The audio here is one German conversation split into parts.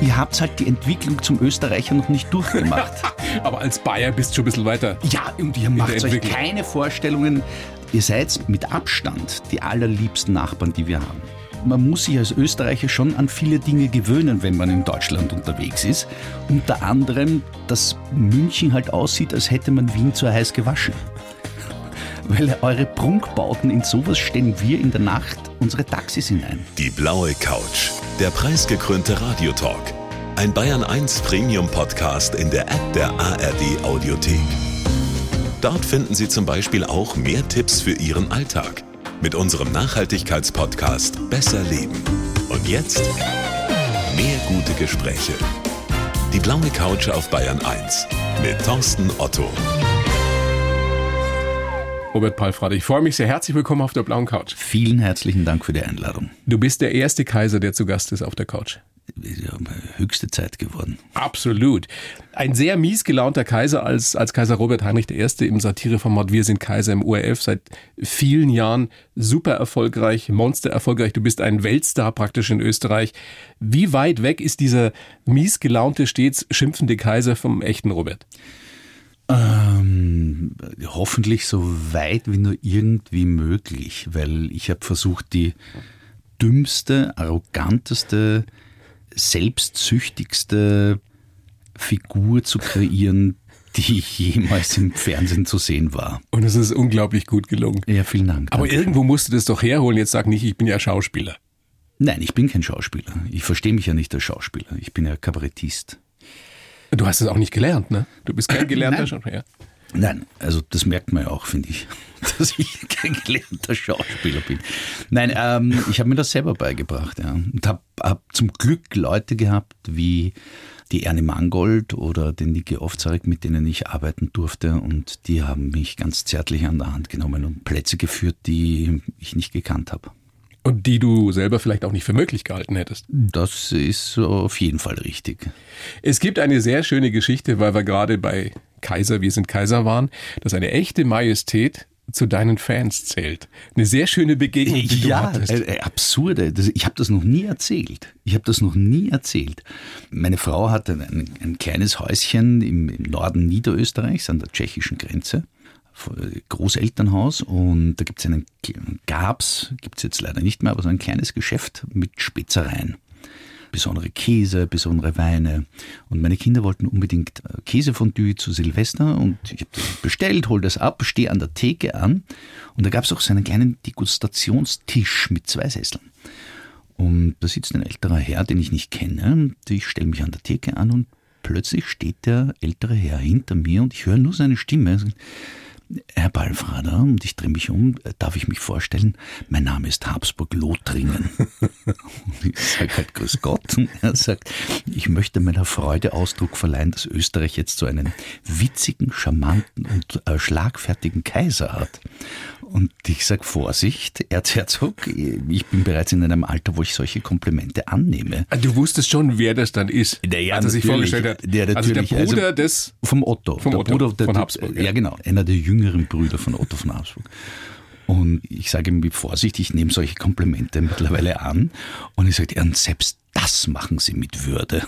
ihr habt halt die Entwicklung zum Österreicher noch nicht durchgemacht. Aber als Bayer bist du schon ein bisschen weiter. ja, und ihr macht euch keine Vorstellungen. Ihr seid mit Abstand die allerliebsten Nachbarn, die wir haben. Man muss sich als Österreicher schon an viele Dinge gewöhnen, wenn man in Deutschland unterwegs ist. Unter anderem, dass München halt aussieht, als hätte man Wien zu heiß gewaschen. Weil eure Prunkbauten in sowas stellen wir in der Nacht unsere Taxis hinein. Die blaue Couch. Der preisgekrönte Radiotalk. Ein Bayern 1 Premium Podcast in der App der ARD Audiothek. Dort finden Sie zum Beispiel auch mehr Tipps für Ihren Alltag. Mit unserem Nachhaltigkeitspodcast Besser Leben. Und jetzt mehr gute Gespräche. Die blaue Couch auf Bayern 1 mit Thorsten Otto. Robert Palfrade, ich freue mich sehr. Herzlich willkommen auf der blauen Couch. Vielen herzlichen Dank für die Einladung. Du bist der erste Kaiser, der zu Gast ist auf der Couch. Höchste Zeit geworden. Absolut. Ein sehr mies gelaunter Kaiser als, als Kaiser Robert Heinrich I. im Satireformat Wir sind Kaiser im ORF seit vielen Jahren. Super erfolgreich, monster erfolgreich. Du bist ein Weltstar praktisch in Österreich. Wie weit weg ist dieser mies gelaunte, stets schimpfende Kaiser vom echten Robert? Ähm, hoffentlich so weit wie nur irgendwie möglich, weil ich habe versucht, die dümmste, arroganteste, selbstsüchtigste Figur zu kreieren, die jemals im Fernsehen zu sehen war. Und es ist unglaublich gut gelungen. Ja, vielen Dank. Aber irgendwo musst du das doch herholen. Jetzt sag nicht, ich bin ja Schauspieler. Nein, ich bin kein Schauspieler. Ich verstehe mich ja nicht als Schauspieler. Ich bin ja Kabarettist. Du hast es auch nicht gelernt, ne? Du bist kein gelernter Nein. Schauspieler. Nein, also das merkt man ja auch, finde ich, dass ich kein gelernter Schauspieler bin. Nein, ähm, ich habe mir das selber beigebracht, ja. Und habe hab zum Glück Leute gehabt wie die Ernie Mangold oder den Niki Ofzarek, mit denen ich arbeiten durfte und die haben mich ganz zärtlich an der Hand genommen und Plätze geführt, die ich nicht gekannt habe. Und die du selber vielleicht auch nicht für möglich gehalten hättest. Das ist auf jeden Fall richtig. Es gibt eine sehr schöne Geschichte, weil wir gerade bei Kaiser, wir sind Kaiser waren, dass eine echte Majestät zu deinen Fans zählt. Eine sehr schöne Begegnung, die du ja, hattest. äh, äh, absurde. Ich habe das noch nie erzählt. Ich habe das noch nie erzählt. Meine Frau hatte ein, ein kleines Häuschen im, im Norden Niederösterreichs an der tschechischen Grenze. Großelternhaus und da gibt es einen, gab's, gibt es jetzt leider nicht mehr, aber so ein kleines Geschäft mit Spezereien. Besondere Käse, besondere Weine. Und meine Kinder wollten unbedingt äh, Käsefondue zu Silvester und ich habe das bestellt, hol das ab, stehe an der Theke an und da gab es auch so einen kleinen Degustationstisch mit zwei Sesseln. Und da sitzt ein älterer Herr, den ich nicht kenne. Und ich stelle mich an der Theke an und plötzlich steht der ältere Herr hinter mir und ich höre nur seine Stimme. Er Herr Ballfrader, und ich drehe mich um, darf ich mich vorstellen, mein Name ist Habsburg-Lothringen. Und ich sage halt Grüß Gott. Und er sagt, ich möchte meiner Freude Ausdruck verleihen, dass Österreich jetzt so einen witzigen, charmanten und äh, schlagfertigen Kaiser hat. Und ich sage Vorsicht, Erzherzog, ich bin bereits in einem Alter, wo ich solche Komplimente annehme. Du wusstest schon, wer das dann ist, Naja, als er sich vorgestellt hat. Ja, also der natürlich. Bruder Also des... Vom Otto. Vom der Otto, Bruder der, von Habsburg, Ja. ja. genau. Einer der jüngeren Brüder von Otto von Habsburg. Und ich sage ihm mit Vorsicht, ich nehme solche Komplimente mittlerweile an. Und ich sage, und selbst das machen Sie mit Würde.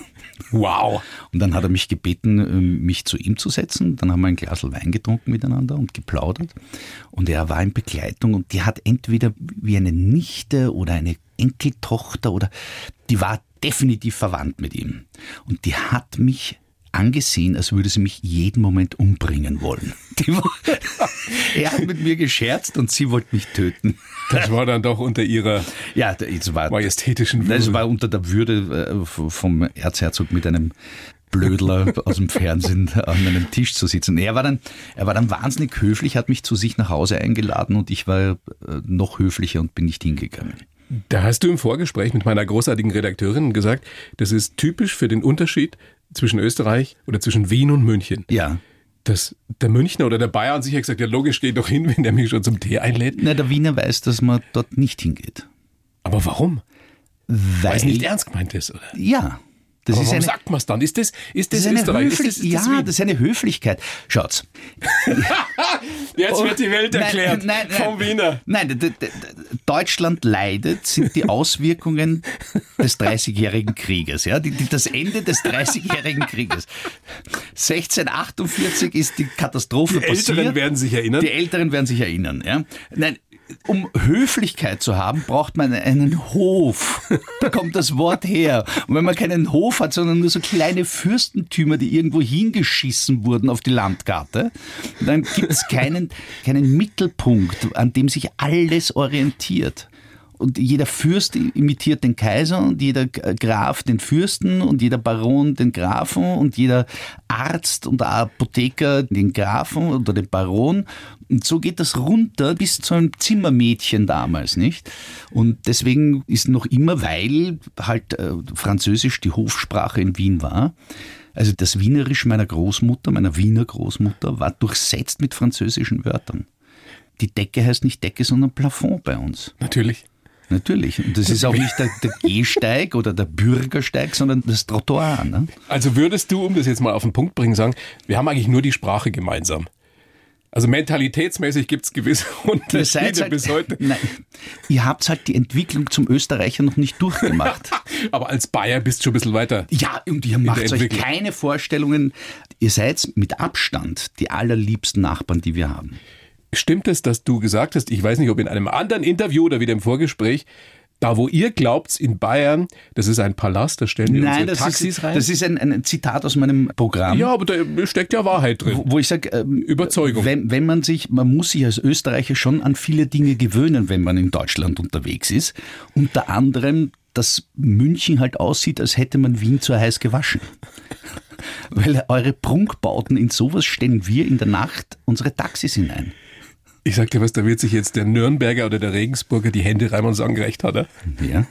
Wow. Und dann hat er mich gebeten, mich zu ihm zu setzen. Dann haben wir ein Glas Wein getrunken miteinander und geplaudert. Und er war in Begleitung und die hat entweder wie eine Nichte oder eine Enkeltochter oder die war definitiv verwandt mit ihm. Und die hat mich angesehen, als würde sie mich jeden Moment umbringen wollen. Er hat mit mir gescherzt und sie wollte mich töten. Das war dann doch unter ihrer Ja, es war, majestätischen Würde. das war unter der Würde äh, vom Erzherzog mit einem Blödler aus dem Fernsehen an einem Tisch zu sitzen. Er war dann, er war dann wahnsinnig höflich, hat mich zu sich nach Hause eingeladen und ich war äh, noch höflicher und bin nicht hingegangen. Da hast du im Vorgespräch mit meiner großartigen Redakteurin gesagt, das ist typisch für den Unterschied zwischen Österreich oder zwischen Wien und München. Ja. Dass der Münchner oder der Bayern sicher gesagt, ja logisch, geh doch hin, wenn der mich schon zum Tee einlädt. Na, der Wiener weiß, dass man dort nicht hingeht. Aber warum? Weil, Weil es nicht ernst gemeint ist, oder? Ja, Das Aber ist warum eine, sagt man es dann? Ist das, ist das, das ist eine Österreich? Ist Höflich- das, ist das ja, Wien? das ist eine Höflichkeit. Schaut's. Jetzt wird die Welt Nein, erklärt nein, nein. vom Wiener. Nein, Deutschland leidet, sind die Auswirkungen des Dreißigjährigen Krieges. Ja? Die, die, das Ende des Dreißigjährigen Krieges. 1648 ist die Katastrophe Die passiert. Älteren werden sich erinnern. Die Älteren werden sich erinnern. Ja? Nein, um Höflichkeit zu haben, braucht man einen Hof. Da kommt das Wort her. Und wenn man keinen Hof hat, sondern nur so kleine Fürstentümer, die irgendwo hingeschissen wurden auf die Landkarte, dann gibt es keinen, keinen Mittelpunkt, an dem sich alles orientiert. Und jeder Fürst imitiert den Kaiser und jeder Graf den Fürsten und jeder Baron den Grafen und jeder Arzt und Apotheker den Grafen oder den Baron. Und so geht das runter bis zu einem Zimmermädchen damals, nicht? Und deswegen ist noch immer, weil halt äh, Französisch die Hofsprache in Wien war, also das Wienerisch meiner Großmutter, meiner Wiener Großmutter, war durchsetzt mit französischen Wörtern. Die Decke heißt nicht Decke, sondern Plafond bei uns. Natürlich. Natürlich. Und das ist auch nicht der, der Gehsteig oder der Bürgersteig, sondern das Trottoir. Ne? Also würdest du, um das jetzt mal auf den Punkt bringen, sagen, wir haben eigentlich nur die Sprache gemeinsam. Also mentalitätsmäßig gibt es gewisse Unterschiede halt, bis heute. Nein, ihr habt halt die Entwicklung zum Österreicher noch nicht durchgemacht. Aber als Bayer bist du schon ein bisschen weiter. ja, und ihr macht euch keine Vorstellungen. Ihr seid mit Abstand die allerliebsten Nachbarn, die wir haben. Stimmt es, dass du gesagt hast, ich weiß nicht, ob in einem anderen Interview oder wieder im Vorgespräch, da wo ihr glaubt, in Bayern, das ist ein Palast, da stellen wir Nein, unsere Taxis ist, rein. das ist ein, ein Zitat aus meinem Programm. ja, aber da steckt ja Wahrheit drin. wo, wo ich sage, ähm, Überzeugung. Wenn, wenn man sich, man muss sich als Österreicher schon an viele Dinge gewöhnen, wenn man in Deutschland unterwegs ist. Unter anderem, dass München halt aussieht, als hätte man Wien zu heiß gewaschen. Weil eure Prunkbauten in sowas stellen wir in der Nacht unsere Taxis hinein. Ich sag dir was, da wird sich jetzt der Nürnberger oder der Regensburger die Hände reiben und sagen, gerecht hat er. Ja?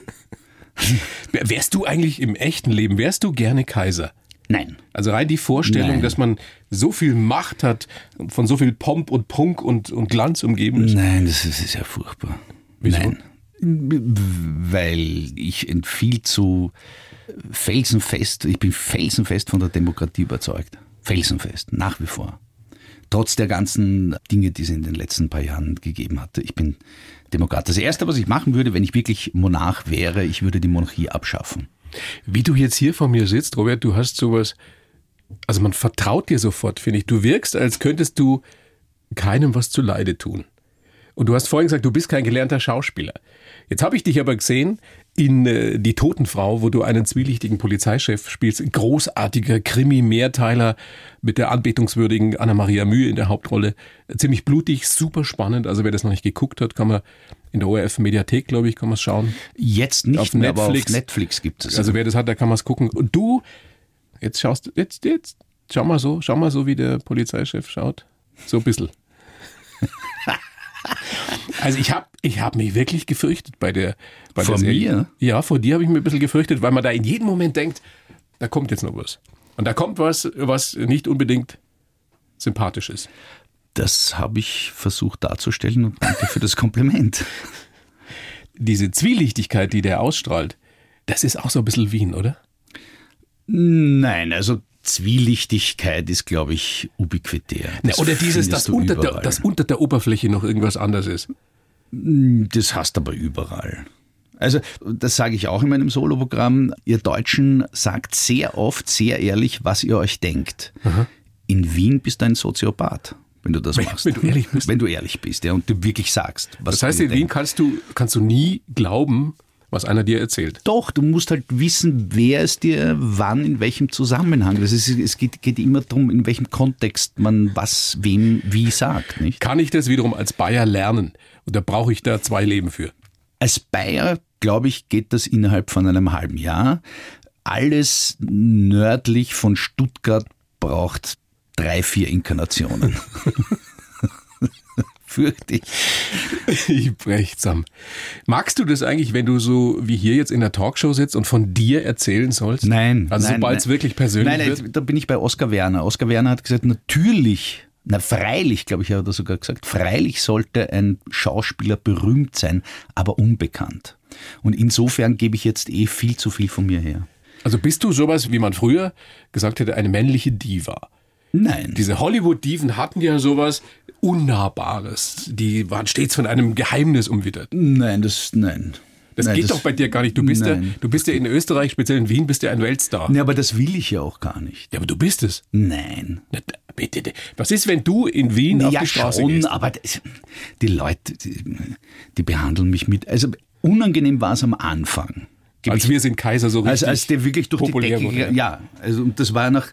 Wärst du eigentlich im echten Leben, wärst du gerne Kaiser? Nein. Also rein die Vorstellung, Nein. dass man so viel Macht hat, von so viel Pomp und Prunk und, und Glanz umgeben ist. Nein, das ist, ist ja furchtbar. Wieso? Nein. Weil ich viel zu felsenfest, ich bin felsenfest von der Demokratie überzeugt. Felsenfest, nach wie vor. Trotz der ganzen Dinge, die es in den letzten paar Jahren gegeben hatte. Ich bin Demokrat. Das Erste, was ich machen würde, wenn ich wirklich Monarch wäre, ich würde die Monarchie abschaffen. Wie du jetzt hier vor mir sitzt, Robert, du hast sowas, also man vertraut dir sofort, finde ich. Du wirkst, als könntest du keinem was zu Leide tun. Und du hast vorhin gesagt, du bist kein gelernter Schauspieler. Jetzt habe ich dich aber gesehen in äh, Die Totenfrau, wo du einen zwielichtigen Polizeichef spielst. Großartiger Krimi-Mehrteiler mit der anbetungswürdigen Anna-Maria Mühe in der Hauptrolle. Ziemlich blutig, super spannend. Also wer das noch nicht geguckt hat, kann man in der ORF-Mediathek, glaube ich, kann man es schauen. Jetzt nicht Auf mehr, aber auf Netflix. Netflix gibt es. Also wer das hat, der kann man es gucken. Und du, jetzt schaust du, jetzt, jetzt, schau mal so, schau mal so, wie der Polizeichef schaut. So ein bisschen. Also ich habe ich hab mich wirklich gefürchtet bei der bei Vor der Serie. mir? Ja, vor dir habe ich mich ein bisschen gefürchtet, weil man da in jedem Moment denkt, da kommt jetzt noch was. Und da kommt was, was nicht unbedingt sympathisch ist. das habe ich versucht darzustellen und danke für das Kompliment. Diese Zwielichtigkeit, die der ausstrahlt, das ist auch so ein bisschen Wien, oder? Nein, also Zwielichtigkeit ist, glaube ich, ubiquitär. Das oder dieses, dass unter, der, dass unter der Oberfläche noch irgendwas anderes ist. Das hast aber überall. Also, das sage ich auch in meinem Soloprogramm. Ihr Deutschen sagt sehr oft, sehr ehrlich, was ihr euch denkt. In Wien bist du ein Soziopath, wenn du das Wenn- machst. wenn du ehrlich bist. Wenn du ehrlich bist, ja, und du wirklich sagst, was Das heißt, du in Wien denkst. kannst du, kannst du nie glauben, was einer dir erzählt. Doch, du musst halt wissen, wer es dir wann, in welchem Zusammenhang. Das ist, es geht, geht immer darum, in welchem Kontext man was wem wie sagt. Nicht? Kann ich das wiederum als Bayer lernen? Oder brauche ich da zwei Leben für? Als Bayer, glaube ich, geht das innerhalb von einem halben Jahr. Alles nördlich von Stuttgart braucht drei, vier Inkarnationen. Fürchte ich. Ich brech zusammen. Magst du das eigentlich, wenn du so wie hier jetzt in der Talkshow sitzt und von dir erzählen sollst? Nein. Also nein, sobald es nein. wirklich persönlich Nein, wird? nein, da bin ich bei Oskar Werner. Oskar Werner hat gesagt, natürlich, na freilich, glaube ich, hat er sogar gesagt, freilich sollte ein Schauspieler berühmt sein, aber unbekannt. Und insofern gebe ich jetzt eh viel zu viel von mir her. Also bist du sowas, wie man früher gesagt hätte, eine männliche Diva? Nein. Diese Hollywood-Diven hatten ja sowas Unnahbares. Die waren stets von einem Geheimnis umwittert. Nein, das, nein. Das Nein, geht doch bei dir gar nicht. Du bist, ja, du bist ja in Österreich, speziell in Wien, bist ja ein Weltstar. Nee, aber das will ich ja auch gar nicht. Ja, aber du bist es. Nein. Na, bitte. Was ist, wenn du in Wien auf ja, die Straße schon, gehst? aber das, die Leute, die, die behandeln mich mit. Also unangenehm war es am Anfang. Als wir sind Kaiser so richtig als, als der wirklich durch populär die Decke wurde. Ja, also und das war nach.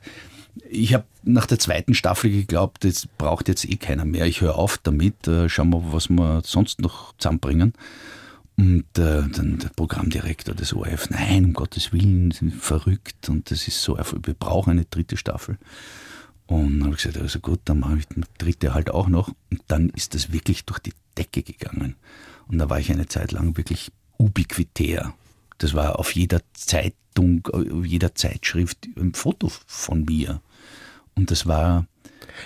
Ich habe nach der zweiten Staffel geglaubt, das braucht jetzt eh keiner mehr. Ich höre auf damit. Äh, schauen wir, was wir sonst noch zusammenbringen. Und äh, dann der Programmdirektor des ORF, nein, um Gottes Willen, verrückt und das ist so, erfol- wir brauchen eine dritte Staffel. Und dann habe ich gesagt, also gut, dann mache ich die dritte halt auch noch. Und dann ist das wirklich durch die Decke gegangen. Und da war ich eine Zeit lang wirklich ubiquitär. Das war auf jeder Zeitung, auf jeder Zeitschrift ein Foto von mir. Und das war,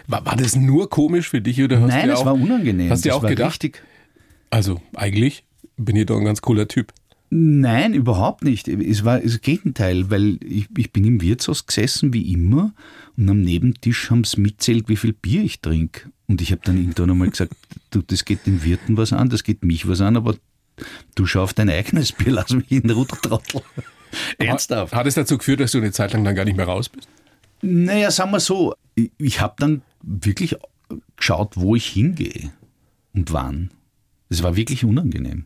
War, war das nur komisch für dich oder hast nein, du es auch, war unangenehm. Hast du auch gedacht? Richtig, Also eigentlich bin ich doch ein ganz cooler Typ. Nein, überhaupt nicht. Es war das Gegenteil, weil ich, ich bin im Wirtshaus gesessen, wie immer, und am Nebentisch haben sie mitzählt, wie viel Bier ich trinke. Und ich habe dann irgendwann einmal gesagt, du, das geht den Wirten was an, das geht mich was an, aber du schau auf dein eigenes Bier, lass mich in Ruhe, Trottel. Ernsthaft. Hat es dazu geführt, dass du eine Zeit lang dann gar nicht mehr raus bist? Naja, sagen wir so, ich, ich habe dann wirklich geschaut, wo ich hingehe und wann. Das war wirklich unangenehm.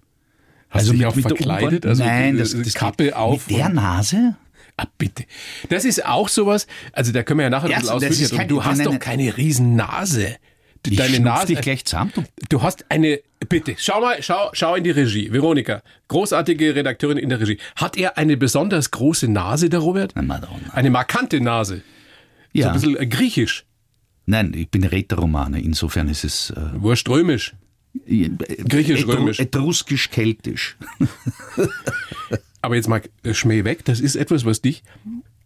Hast du dich auch verkleidet? Also Nein, das, die das Kappe auf Mit der Nase? Ah, bitte. Das ist auch sowas, also da können wir ja nachher Ja, ein bisschen kein- Du hast nein, doch keine riesen Nase. Du- Ich Deine Nase. dich gleich zusammen, du hast eine, bitte, schau mal, schau, schau in die Regie. Veronika, großartige Redakteurin in der Regie. Hat er eine besonders große Nase, der Robert? Na, Madonna. Eine markante Nase. So Ja. ein bisschen äh, griechisch, Nein, ich bin Rätoromane, insofern ist es äh, wurströmisch. Griechisch-römisch. Etruskisch-Keltisch. Aber jetzt mal äh, Schmäh weg, das ist etwas, was dich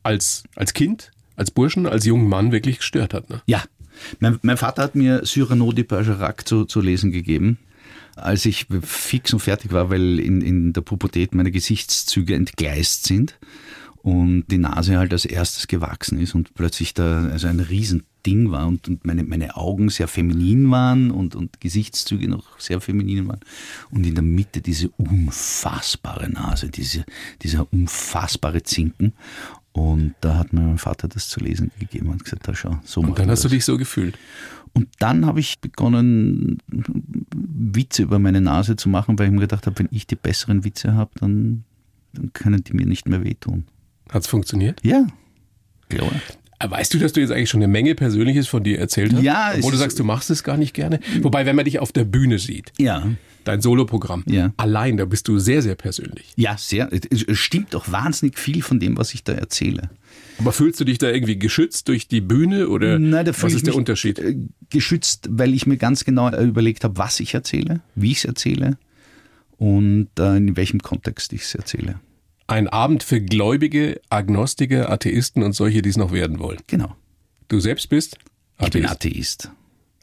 als, als Kind, als Burschen, als jungen Mann wirklich gestört hat. Ne? Ja, mein, mein Vater hat mir Cyrano de Bergerac zu, zu lesen gegeben, als ich fix und fertig war, weil in, in der Pubertät meine Gesichtszüge entgleist sind und die Nase halt als erstes gewachsen ist und plötzlich da also ein Riesending war und, und meine, meine Augen sehr feminin waren und, und Gesichtszüge noch sehr feminin waren und in der Mitte diese unfassbare Nase, diese, dieser unfassbare Zinken und da hat mir mein Vater das zu lesen gegeben und gesagt, da schau, so Und dann hast du das. dich so gefühlt. Und dann habe ich begonnen, Witze über meine Nase zu machen, weil ich mir gedacht habe, wenn ich die besseren Witze habe, dann, dann können die mir nicht mehr wehtun. Hat's funktioniert? Ja, klar. Äh, Weißt du, dass du jetzt eigentlich schon eine Menge Persönliches von dir erzählt hast? Ja, es Obwohl du sagst, du machst es gar nicht gerne. Wobei, wenn man dich auf der Bühne sieht, Ja, dein Soloprogramm, Ja. allein, da bist du sehr, sehr persönlich. ja, sehr. Es es stimmt doch wahnsinnig viel von dem, was ich da erzähle. Aber fühlst du dich da irgendwie geschützt durch die Bühne oder Nein, da was ist der mich Unterschied? äh, geschützt, weil ich mir ganz genau äh, überlegt habe, was ich erzähle, wie ich es erzähle und in welchem Kontext ich es erzähle. Ein Abend für Gläubige, Agnostiker, Atheisten und solche, die es noch werden wollen. Genau. Du selbst bist Ich bin Atheist, Atheist.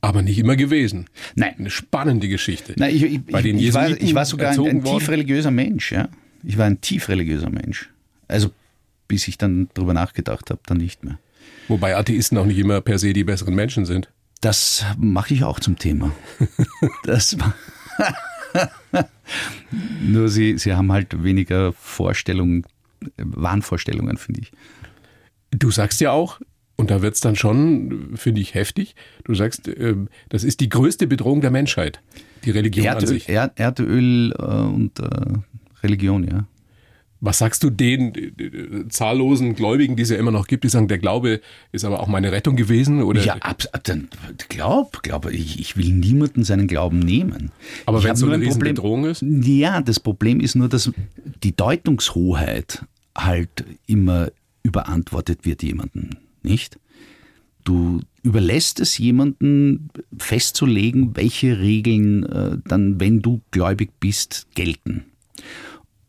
aber nicht immer gewesen. Nein, Eine spannende Geschichte. Nein, ich, ich, Bei den ich, ich, war, Jesuiten ich war sogar ein, ein tief religiöser Mensch, ja. Ich war ein tief religiöser Mensch. Also bis ich dann drüber nachgedacht habe, dann nicht mehr. Wobei Atheisten auch nicht immer per se die besseren Menschen sind. Das mache ich auch zum Thema. Das ma- Nur sie, sie haben halt weniger Vorstellungen, Wahnvorstellungen, finde ich. Du sagst ja auch, und da wird's dann schon, finde ich, heftig, du sagst, ähm, das ist die größte Bedrohung der Menschheit, die Religion an Erdöl, sich. Erd, Erdöl äh, und äh, Religion, ja. Was sagst du den äh, zahllosen Gläubigen, die es ja immer noch gibt, die sagen, der Glaube ist aber auch meine Rettung gewesen? Oder Ja, ab, ab, dann glaub, glaub, ich, ich will niemanden seinen Glauben nehmen. Aber wenn es so nur eine ein Problem- Riesenbedrohung ist? Ja, das Problem ist nur, dass die Deutungshoheit halt immer überantwortet wird jemandem, nicht? Du überlässt es jemandem festzulegen, welche Regeln äh, dann, wenn du gläubig bist, gelten.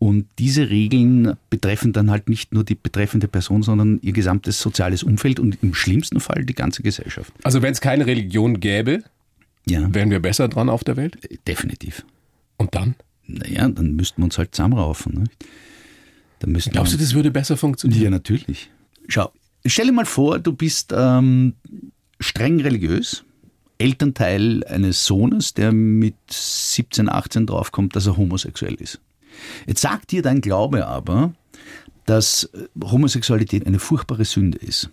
Und diese Regeln betreffen dann halt nicht nur die betreffende Person, sondern ihr gesamtes soziales Umfeld und im schlimmsten Fall die ganze Gesellschaft. Also wenn es keine Religion gäbe, Ja, wären wir besser dran auf der Welt? definitiv. Und dann? Naja, dann müssten wir uns halt zusammenraufen. Nicht? Da müssen Glaubst du, das würde besser funktionieren? Ja, natürlich. Schau, stell dir mal vor, du bist ähm, streng religiös, Elternteil eines Sohnes, der mit 17, 18 draufkommt, dass er homosexuell ist. Jetzt sagt dir dein Glaube aber, dass äh, Homosexualität eine furchtbare Sünde ist.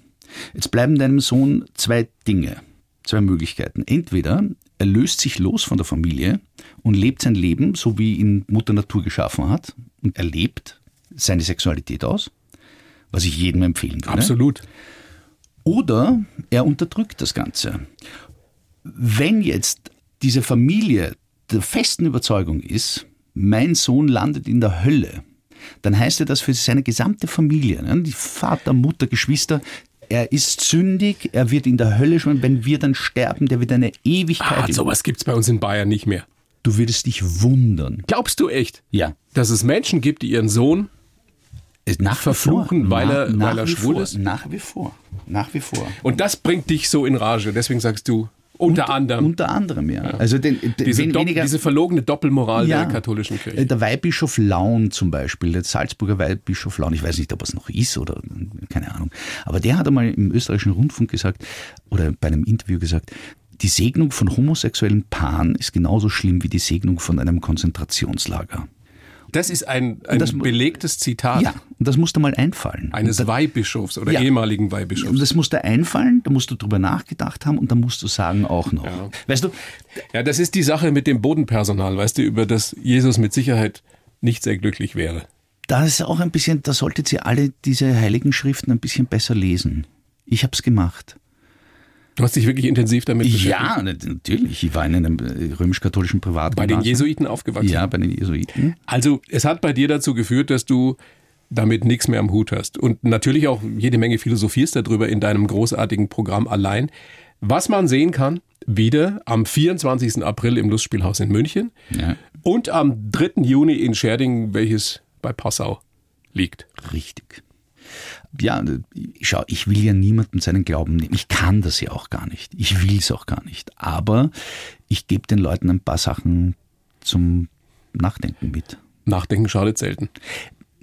Jetzt bleiben deinem Sohn zwei Dinge, zwei Möglichkeiten. Entweder er löst sich los von der Familie und lebt sein Leben, so wie ihn Mutter Natur geschaffen hat, und er lebt seine Sexualität aus, was ich jedem empfehlen kann. Absolut. Oder er unterdrückt das Ganze. Wenn jetzt diese Familie der festen Überzeugung ist, mein Sohn landet in der Hölle, dann heißt ja das für seine gesamte Familie, ne, die Vater, Mutter, Geschwister, er ist sündig, er wird in der Hölle schon, wenn wir dann sterben, der wird eine Ewigkeit. Ah, sowas gibt's bei uns in Bayern nicht mehr. Du würdest dich wundern. Glaubst du echt, Ja. dass es Menschen gibt, die ihren Sohn Nach wie Verfluchen, vor. weil er- nach, weil er nach schwul vor. ist? Nach wie vor. Nach wie vor. und das bringt dich so in Rage. Deswegen sagst du unter anderem Unter anderem, ja. Also den, den, diese, wen- weniger, diese verlogene Doppelmoral Ja. der katholischen Kirche. Äh, Der Weihbischof Laun zum Beispiel, der Salzburger Weihbischof Laun, ich weiß nicht, ob es noch ist oder keine Ahnung, aber der hat einmal im österreichischen Rundfunk gesagt oder bei einem Interview gesagt, die Segnung von homosexuellen Paaren ist genauso schlimm wie die Segnung von einem Konzentrationslager. Das ist ein, ein das- belegtes Zitat Ja, und das muss dir mal einfallen. eines Weihbischofs oder Ja. ehemaligen Und Weihbischofs. das muss dir einfallen, da musst du drüber nachgedacht haben und dann musst du sagen auch noch. Weißt du, Ja, das ist die Sache mit dem Bodenpersonal, weißt du, über das Jesus mit Sicherheit nicht sehr glücklich wäre. da ist auch ein bisschen, da solltet ihr alle diese heiligen Schriften ein bisschen besser lesen. Ich habe es gemacht. Du hast dich wirklich intensiv damit beschäftigt. Ja, nat- natürlich. Ich war in einem äh, römisch-katholischen Privat. Bei den Jesuiten aufgewachsen. Ja, bei den Jesuiten. Also es hat bei dir dazu geführt, dass du damit nichts mehr am Hut hast. Und natürlich auch jede Menge philosophierst darüber in deinem großartigen Programm allein. Was man sehen kann, wieder am 24. April im Lustspielhaus in München Ja, und am 3. Juni in Scherding, welches bei Passau liegt. richtig. Ja, schau, ich will ja niemandem seinen Glauben nehmen. Ich kann das ja auch gar nicht. Ich will es auch gar nicht. Aber ich gebe den Leuten ein paar Sachen zum Nachdenken mit. Nachdenken schadet selten.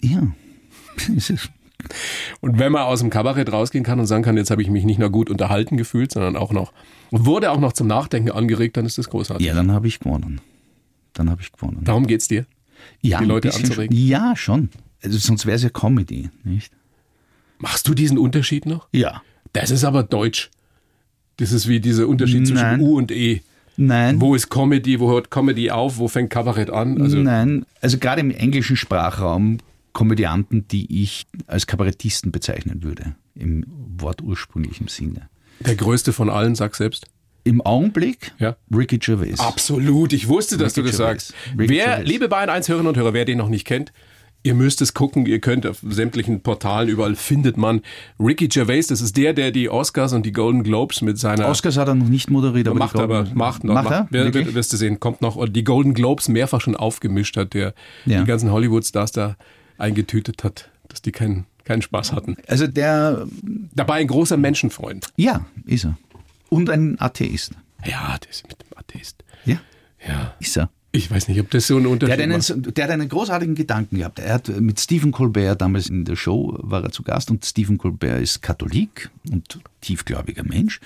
Ja. Es Und wenn man aus dem Kabarett rausgehen kann und sagen kann, jetzt habe ich mich nicht nur gut unterhalten gefühlt, sondern auch noch, wurde auch noch zum Nachdenken angeregt, dann ist das großartig. ja, dann habe ich gewonnen. Dann habe ich gewonnen. Darum geht's dir. ja, die Leute anzuregen? Ja, schon. Also sonst wäre es ja Comedy, nicht? Machst du diesen Unterschied noch? Ja. Das ist aber deutsch. Das ist wie dieser Unterschied zwischen Nein. U und E. Nein. Wo ist Comedy, wo hört Comedy auf, wo fängt Kabarett an? Also Nein, also gerade im englischen Sprachraum Komödianten, die ich als Kabarettisten bezeichnen würde, im wortursprünglichen Sinne. der größte von allen, sag selbst. Im Augenblick Ja. Ricky Gervais. Absolut, ich wusste, dass Ricky du das Gervais. sagst. Ricky wer, Gervais. liebe Bayern 1 Hörerinnen und Hörer, wer den noch nicht kennt, ihr müsst es gucken, ihr könnt auf sämtlichen Portalen, überall findet man Ricky Gervais, das ist der, der die Oscars und die Golden Globes mit seiner Oscars hat er noch nicht moderiert, aber macht aber, macht noch, Macht er? macht, wirst du sehen, kommt noch und die Golden Globes mehrfach schon aufgemischt hat, der Ja. die ganzen Hollywood-Stars da eingetütet hat, dass die keinen keinen Spaß hatten. Also der, Dabei ein großer Menschenfreund. ja, ist er. Und ein Atheist. Ja, der ist mit dem Atheist. Ja, Ja. ist er. Ich weiß nicht, ob das so ein Der Unterschied hat, einen, macht. der hat einen großartigen Gedanken gehabt. Er hat mit Stephen Colbert damals in der Show war er zu Gast und Stephen Colbert ist Katholik und tiefgläubiger Mensch.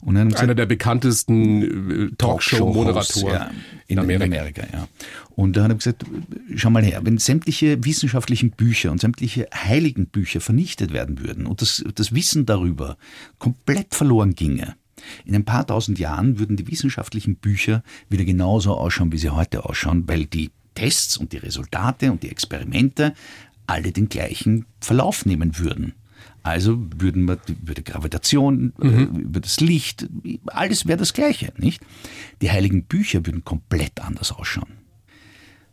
Und er hat gesagt, Einer der bekanntesten äh, Talkshow-Moderatoren ja, in, Amerika. in Amerika. ja. Und da hat er gesagt, schau mal her, wenn sämtliche wissenschaftlichen Bücher und sämtliche heiligen Bücher vernichtet werden würden und das, das Wissen darüber komplett verloren ginge, in ein paar tausend Jahren würden die wissenschaftlichen Bücher wieder genauso ausschauen, wie sie heute ausschauen, weil die Tests und die Resultate und die Experimente alle den gleichen Verlauf nehmen würden. Also würden wir über die Gravitation, äh, über das Licht, alles wäre das Gleiche, nicht? Die heiligen Bücher würden komplett anders ausschauen.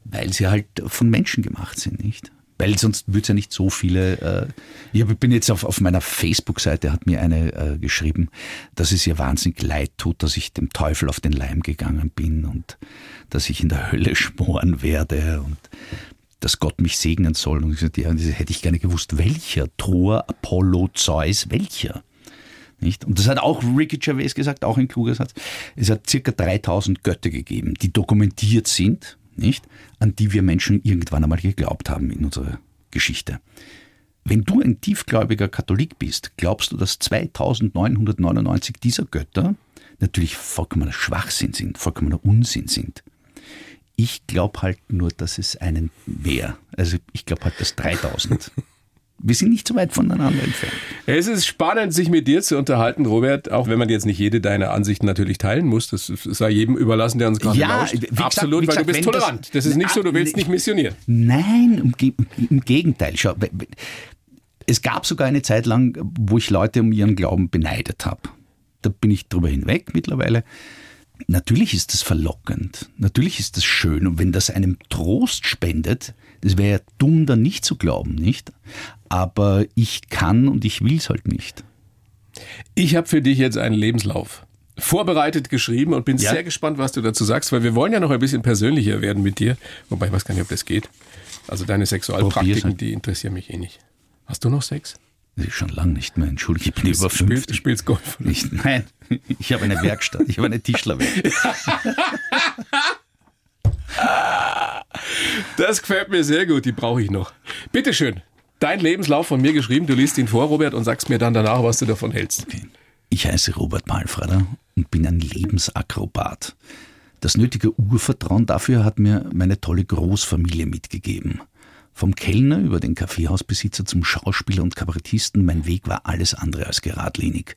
Weil sie halt von Menschen gemacht sind, nicht? Weil sonst würde es ja nicht so viele. Äh, ich bin jetzt auf, auf meiner Facebook-Seite, hat mir eine äh, geschrieben, dass es ihr wahnsinnig leid tut, dass ich dem Teufel auf den Leim gegangen bin und dass ich in der Hölle schmoren werde und dass Gott mich segnen soll. Und ich sagte, ja, hätte ich gerne gewusst, welcher? Thor, Apollo, Zeus, welcher? Nicht? Und das hat auch Ricky Gervais gesagt, auch ein kluger Satz. Es hat circa 3000 Götter gegeben, die dokumentiert sind, nicht? An die wir Menschen irgendwann einmal geglaubt haben in unserer Geschichte. Wenn du ein tiefgläubiger Katholik bist, glaubst du, dass 2999 dieser Götter natürlich vollkommener Schwachsinn sind, vollkommener Unsinn sind. Ich glaube halt nur, dass es einen mehr. Also ich glaube halt, dass 3000. Wir sind nicht so weit voneinander entfernt. Es ist spannend, sich mit dir zu unterhalten, Robert, auch wenn man jetzt nicht jede deiner Ansichten natürlich teilen muss. Das sei jedem überlassen, der uns gerade Ja, lauscht. gesagt- Absolut, wie weil du gesagt, bist wenn das- tolerant. Das, ist nicht so, du willst nicht missionieren. Nein, im, im Gegenteil. Schau, es gab sogar eine Zeit lang, wo ich Leute um ihren Glauben beneidet habe. Da bin ich drüber hinweg mittlerweile. Natürlich ist das verlockend. Natürlich ist das schön. Und wenn das einem Trost spendet, das wäre ja dumm, da nicht zu glauben, nicht? Aber ich kann und ich will es halt nicht. Ich habe für dich jetzt einen Lebenslauf vorbereitet geschrieben und bin Ja. sehr gespannt, was du dazu sagst, weil wir wollen ja noch ein bisschen persönlicher werden mit dir. Wobei ich weiß gar nicht, ob das geht. Also deine Sexualpraktiken, halt. die interessieren mich eh nicht. Hast du noch Sex? Das ist schon lange nicht mehr. Entschuldige, ich bin über Du spielst, du 50. spielst Golf. oder? Ich, nein, ich habe eine Werkstatt. Ich habe eine Tischlerwerkstatt. Das gefällt mir sehr gut, die brauche ich noch. Bitteschön, dein Lebenslauf von mir geschrieben, du liest ihn vor, Robert, und sagst mir dann danach, was du davon hältst. Ich heiße Robert Malfrader und bin ein Lebensakrobat. Das nötige Urvertrauen dafür hat mir meine tolle Großfamilie mitgegeben. Vom Kellner über den Kaffeehausbesitzer zum Schauspieler und Kabarettisten, mein Weg war alles andere als geradlinig.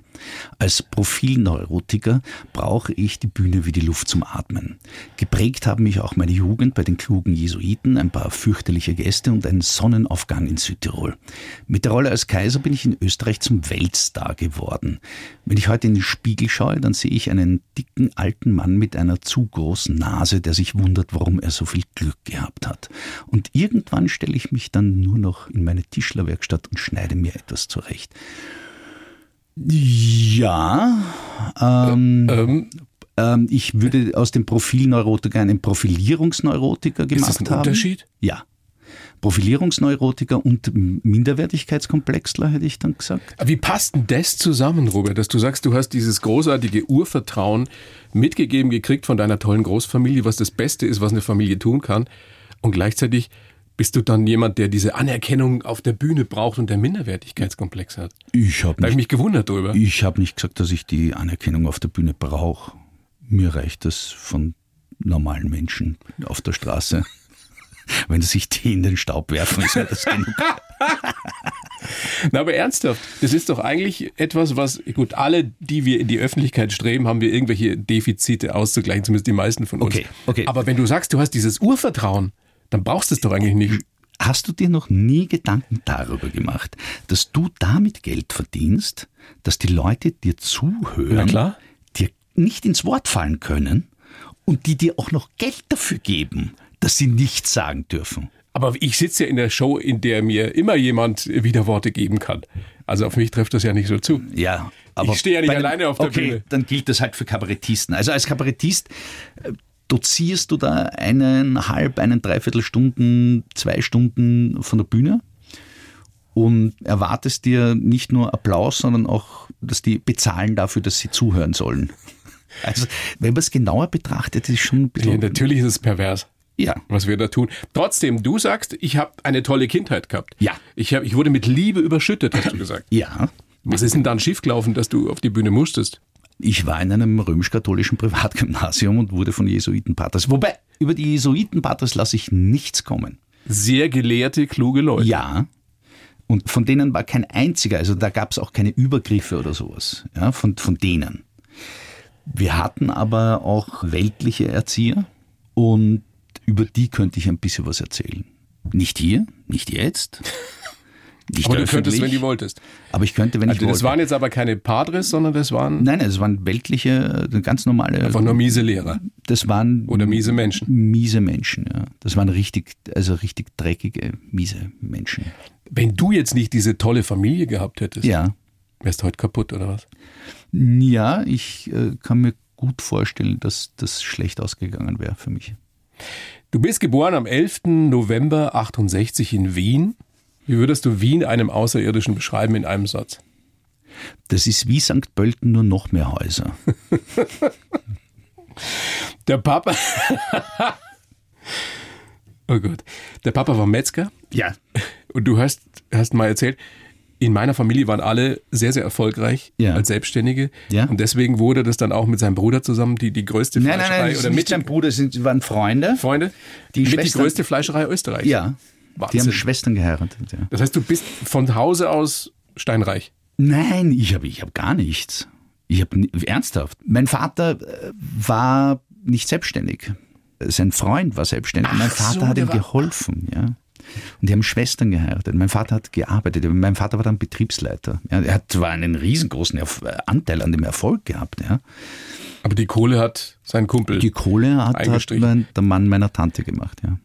Als Profilneurotiker brauche ich die Bühne wie die Luft zum Atmen. Geprägt haben mich auch meine Jugend bei den klugen Jesuiten, ein paar fürchterliche Gäste und ein Sonnenaufgang in Südtirol. Mit der Rolle als Kaiser bin ich in Österreich zum Weltstar geworden. Wenn ich heute in den Spiegel schaue, dann sehe ich einen dicken alten Mann mit einer zu großen Nase, der sich wundert, warum er so viel Glück gehabt hat. Und irgendwann stelle ich mich dann nur noch in meine Tischlerwerkstatt und schneide mir etwas zurecht. Ja, ähm, Ähm, ähm, ich würde aus dem Profilneurotiker einen Profilierungsneurotiker gemacht das ein haben. Unterschied? Ja. Profilierungsneurotiker und Minderwertigkeitskomplexler, hätte ich dann gesagt. wie passt denn das zusammen, Robert, dass du sagst, du hast dieses großartige Urvertrauen mitgegeben gekriegt von deiner tollen Großfamilie, was das Beste ist, was eine Familie tun kann, und gleichzeitig bist du dann jemand, der diese Anerkennung auf der Bühne braucht und der Minderwertigkeitskomplex hat. Ich habe habe nicht, mich gewundert drüber. ich hab nicht gesagt, dass ich die Anerkennung auf der Bühne brauche. Mir reicht das von normalen Menschen auf der Straße. Wenn sich die in den Staub werfen, ist mir das genug. Na, aber ernsthaft, das ist doch eigentlich etwas, was, gut, alle, die wir in die Öffentlichkeit streben, haben wir irgendwelche Defizite auszugleichen, zumindest die meisten von uns. Okay, okay. Aber wenn du sagst, du hast dieses Urvertrauen, dann brauchst du es doch eigentlich nicht. Hast du dir noch nie Gedanken darüber gemacht, dass du damit Geld verdienst, dass die Leute dir zuhören, dir nicht ins Wort fallen können und die dir auch noch Geld dafür geben, dass sie nichts sagen dürfen? Aber ich sitze ja in der Show, in der mir immer jemand Widerworte geben kann. Also auf mich trifft das ja nicht so zu. Ja, aber Ich stehe ja nicht alleine auf der okay, Bühne. Dann gilt das halt für Kabarettisten. Also als Kabarettist äh, dozierst du da eineinhalb, einen Dreiviertelstunden, zwei Stunden von der Bühne und erwartest dir nicht nur Applaus, sondern auch, dass die bezahlen dafür, dass sie zuhören sollen. Also, wenn man es genauer betrachtet, ist es schon ein Ja, bisschen. natürlich ist es pervers. Ja. was wir da tun. Trotzdem, du sagst, ich habe eine tolle Kindheit gehabt. Ja. Ich, hab, ich wurde mit Liebe überschüttet, hast du gesagt. Ja. Was ist denn dann schiefgelaufen, dass du auf die Bühne musstest? Ich war in einem römisch-katholischen Privatgymnasium und wurde von Jesuitenpaters. Wobei, über die Jesuitenpaters lasse ich nichts kommen. Sehr gelehrte, kluge Leute. Ja. Und von denen war kein einziger, also da gab es auch keine Übergriffe oder sowas, ja, von, von denen. Wir hatten aber auch weltliche Erzieher und über die könnte ich ein bisschen was erzählen. Nicht hier, nicht jetzt. Nicht Aber du könntest, wenn du wolltest. Aber ich könnte, wenn ich Also das wollte. waren jetzt aber keine Padres, sondern das waren Nein, es waren weltliche, ganz normale. einfach nur miese Lehrer. Das waren Oder miese Menschen. Miese Menschen, ja. Das waren richtig, also richtig dreckige, miese Menschen. Wenn du jetzt nicht diese tolle Familie gehabt hättest, Ja. wärst du heute kaputt, oder was? Ja, ich äh, kann mir gut vorstellen, dass das schlecht ausgegangen wäre für mich. Du bist geboren am 11. November 68 in Wien. Wie würdest du Wien einem Außerirdischen beschreiben in einem Satz? Das ist wie St. Pölten, nur noch mehr Häuser. Der Papa. Oh Gott. Der Papa war Metzger Ja. und du hast, hast mal erzählt, in meiner Familie waren alle sehr, sehr erfolgreich Ja. als Selbstständige. Ja. Und deswegen wurde das dann auch mit seinem Bruder zusammen die, die größte Nein, nein, Fleischerei nein, das oder ist mit nicht sein Bruder, sind, waren Freunde. Freunde, Die mit die Schwestern- größte Fleischerei Österreichs. Ja. Die Wahnsinn. haben Schwestern geheiratet. Ja. Das heißt, du bist von Hause aus steinreich. Nein, ich habe ich hab gar nichts. Ich habe ernsthaft. Mein Vater äh, war nicht selbstständig. Sein Freund war selbstständig. Ach mein Vater so, hat ihm geholfen, ja. Und die haben Schwestern geheiratet. Mein Vater hat gearbeitet. Mein Vater war dann Betriebsleiter. Ja, er hat zwar einen riesengroßen Erf Anteil an dem Erfolg gehabt. Ja. Aber die Kohle hat sein Kumpel. Die Kohle hat, hat mein, der Mann meiner Tante gemacht. Ja,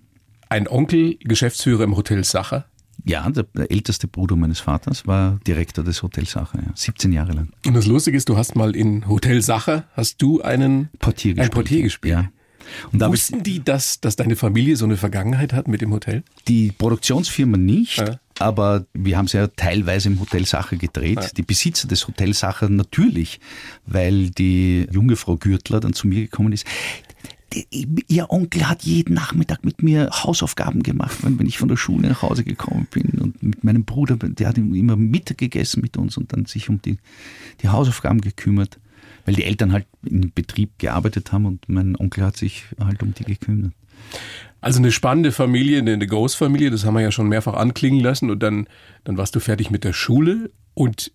Ein Onkel, Geschäftsführer im Hotel Sacher. ja der, älteste Bruder meines Vaters war Direktor des Hotels Sacher. Ja. 17 Jahre lang. Und das Lustige ist, du hast mal in Hotel Sacher, hast du einen Portier Ein gespielt. Portier gespielt. Ja. Und habe ich Wussten die, dass, dass deine Familie so eine Vergangenheit hat mit dem Hotel? Die Produktionsfirma nicht, Ja. aber wir haben es ja teilweise im Hotel Sacher gedreht. Die Besitzer des Hotel Sacher natürlich, weil die junge Frau Gürtler dann zu mir gekommen ist. Ihr Onkel hat jeden Nachmittag mit mir Hausaufgaben gemacht, wenn wenn ich von der Schule nach Hause gekommen bin. Und mit meinem Bruder, der hat immer Mittag gegessen mit uns und dann sich um die, die Hausaufgaben gekümmert. Weil die Eltern halt im Betrieb gearbeitet haben und mein Onkel hat sich halt um die gekümmert. Also eine spannende Familie, eine eine Großfamilie, das haben wir ja schon mehrfach anklingen lassen. Und dann, dann warst du fertig mit der Schule und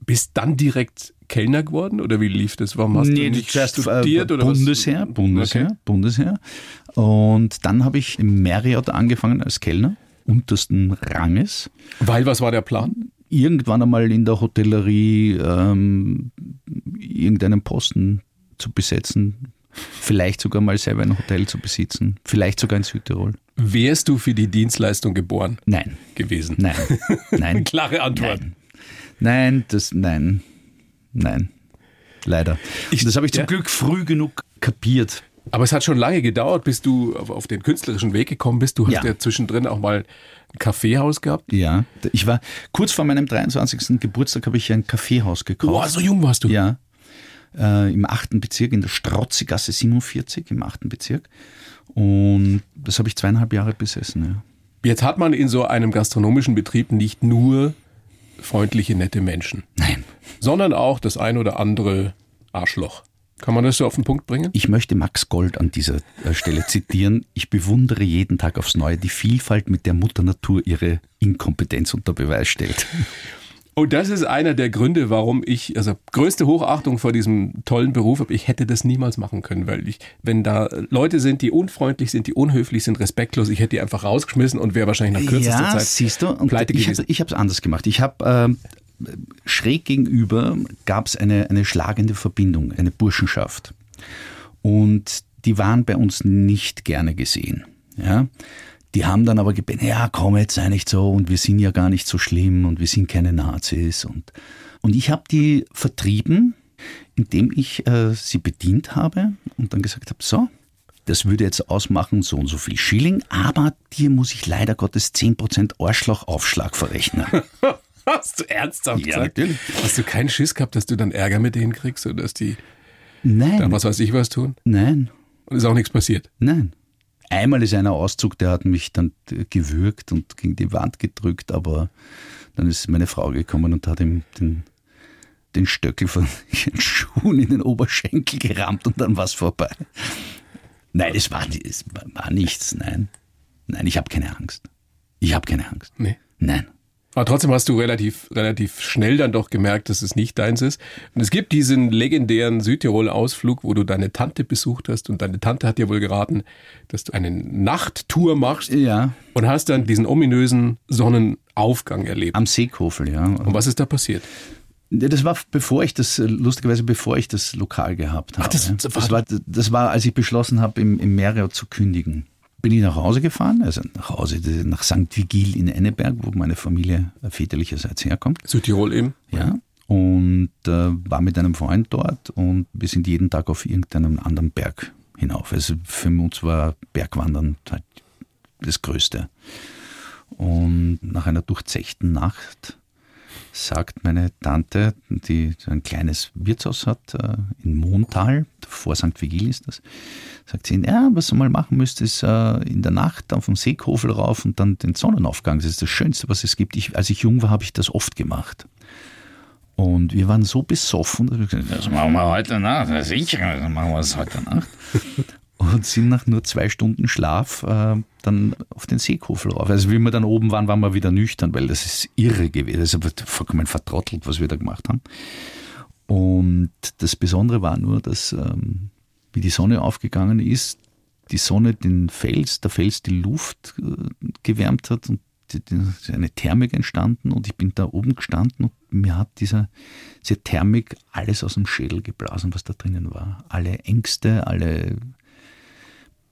bist dann direkt Kellner geworden? Oder wie lief das? Warum hast du nicht zuerst, studiert? äh, oder was? Bundesheer, Bundesheer, Okay. Bundesheer. Und dann habe ich im Marriott angefangen als Kellner, untersten Ranges. Weil, was war der Plan? Irgendwann einmal in der Hotellerie ähm, irgendeinen Posten zu besetzen. Vielleicht sogar mal selber ein Hotel zu besitzen. Vielleicht sogar in Südtirol. Wärst du für die Dienstleistung geboren Nein, gewesen? nein, nein. Klare Antwort. Nein. Nein, das, nein, nein. Leider. Und das habe ich zum ja. Glück früh genug kapiert. Aber es hat schon lange gedauert, bis du auf, den künstlerischen Weg gekommen bist. Du hast ja, Ja. zwischendrin auch mal ein Kaffeehaus gehabt. Ja, ich war kurz vor meinem 23. Geburtstag habe ich ein Kaffeehaus gekauft. Boah, so jung warst du. Ja, äh, im achten Bezirk, in der Strotzigasse 47, im achten Bezirk. Und das habe ich zweieinhalb Jahre besessen. Ja. Jetzt hat man in so einem gastronomischen Betrieb nicht nur freundliche, nette Menschen, Nein, sondern auch das ein oder andere Arschloch. Kann man das so auf den Punkt bringen? ich möchte Max Gold an dieser äh, Stelle zitieren. Ich bewundere jeden Tag aufs Neue die Vielfalt, mit der Mutter Natur ihre Inkompetenz unter Beweis stellt. Und das ist einer der Gründe, warum ich, also größte Hochachtung vor diesem tollen Beruf habe. Ich hätte das niemals machen können, weil ich, wenn da Leute sind, die unfreundlich sind, die unhöflich sind, respektlos, ich hätte die einfach rausgeschmissen und wäre wahrscheinlich nach kürzester ja, Zeit siehst du, und pleite ich gewesen. habe ich es anders gemacht. Ich habe ähm, schräg gegenüber gab es eine, eine schlagende Verbindung, eine Burschenschaft. Und die waren bei uns nicht gerne gesehen. Ja? Die haben dann aber gebeten, ja, komm jetzt, sei nicht so und wir sind ja gar nicht so schlimm und wir sind keine Nazis. Und, und ich habe die vertrieben, indem ich äh, sie bedient habe und dann gesagt habe, so, das würde jetzt ausmachen, so und so viel Schilling, aber dir muss ich leider Gottes 10% Arschlochaufschlag verrechnen. Hast du ernsthaft Ja, gesagt? natürlich. Hast du keinen Schiss gehabt, dass du dann Ärger mit denen kriegst oder dass die Nein, dann was weiß ich was tun? nein, Und ist auch nichts passiert. nein. Einmal ist einer Auszug, der hat mich dann gewürgt und gegen die Wand gedrückt, aber dann ist meine Frau gekommen und hat ihm den, den Stöckel von ihren Schuhen in den Oberschenkel gerammt und dann war es vorbei. Nein, es war, es war nichts, nein. Nein, ich habe keine Angst. Ich habe keine Angst. Nee. Nein. Aber trotzdem hast du relativ, relativ schnell dann doch gemerkt, dass es nicht deins ist. Und es gibt diesen legendären Südtirol-Ausflug, wo du deine Tante besucht hast und deine Tante hat dir wohl geraten, dass du eine Nachttour machst Ja, und hast dann diesen ominösen Sonnenaufgang erlebt. am Seekofel, ja. Und was ist da passiert? Das war bevor ich das, lustigerweise bevor ich das Lokal gehabt habe. das- das, war, das war, als ich beschlossen habe, im, im Marriott zu kündigen. Bin ich nach Hause gefahren, also nach Hause, nach St. Vigil in Enneberg, wo meine Familie väterlicherseits herkommt. Südtirol eben. Ja. Und äh, war mit einem Freund dort und wir sind jeden Tag auf irgendeinem anderen Berg hinauf. Also für uns war Bergwandern halt das Größte. Und nach einer durchzechten Nacht sagt meine Tante, die ein kleines Wirtshaus hat äh, in Montal, vor St. Vigil ist das, sagt sie, ja, was du mal machen müsst, ist äh, in der Nacht auf dem Seekofel rauf und dann den Sonnenaufgang. Das ist das Schönste, was es gibt. Ich, als ich jung war, habe ich das oft gemacht. Und wir waren so besoffen, dass wir gesagt haben, das machen wir heute Nacht, sicher, dann machen wir es heute Nacht. Und sind nach nur zwei Stunden Schlaf äh, dann auf den Seekofel rauf. Also wie wir dann oben waren, waren wir wieder nüchtern, weil das ist irre gewesen. Das ist vollkommen vertrottelt, was wir da gemacht haben. Und das Besondere war nur, dass ähm, wie die Sonne aufgegangen ist, die Sonne den Fels, der Fels die Luft äh, gewärmt hat und die, die, eine Thermik entstanden und ich bin da oben gestanden und mir hat dieser, diese Thermik alles aus dem Schädel geblasen, was da drinnen war. Alle Ängste, alle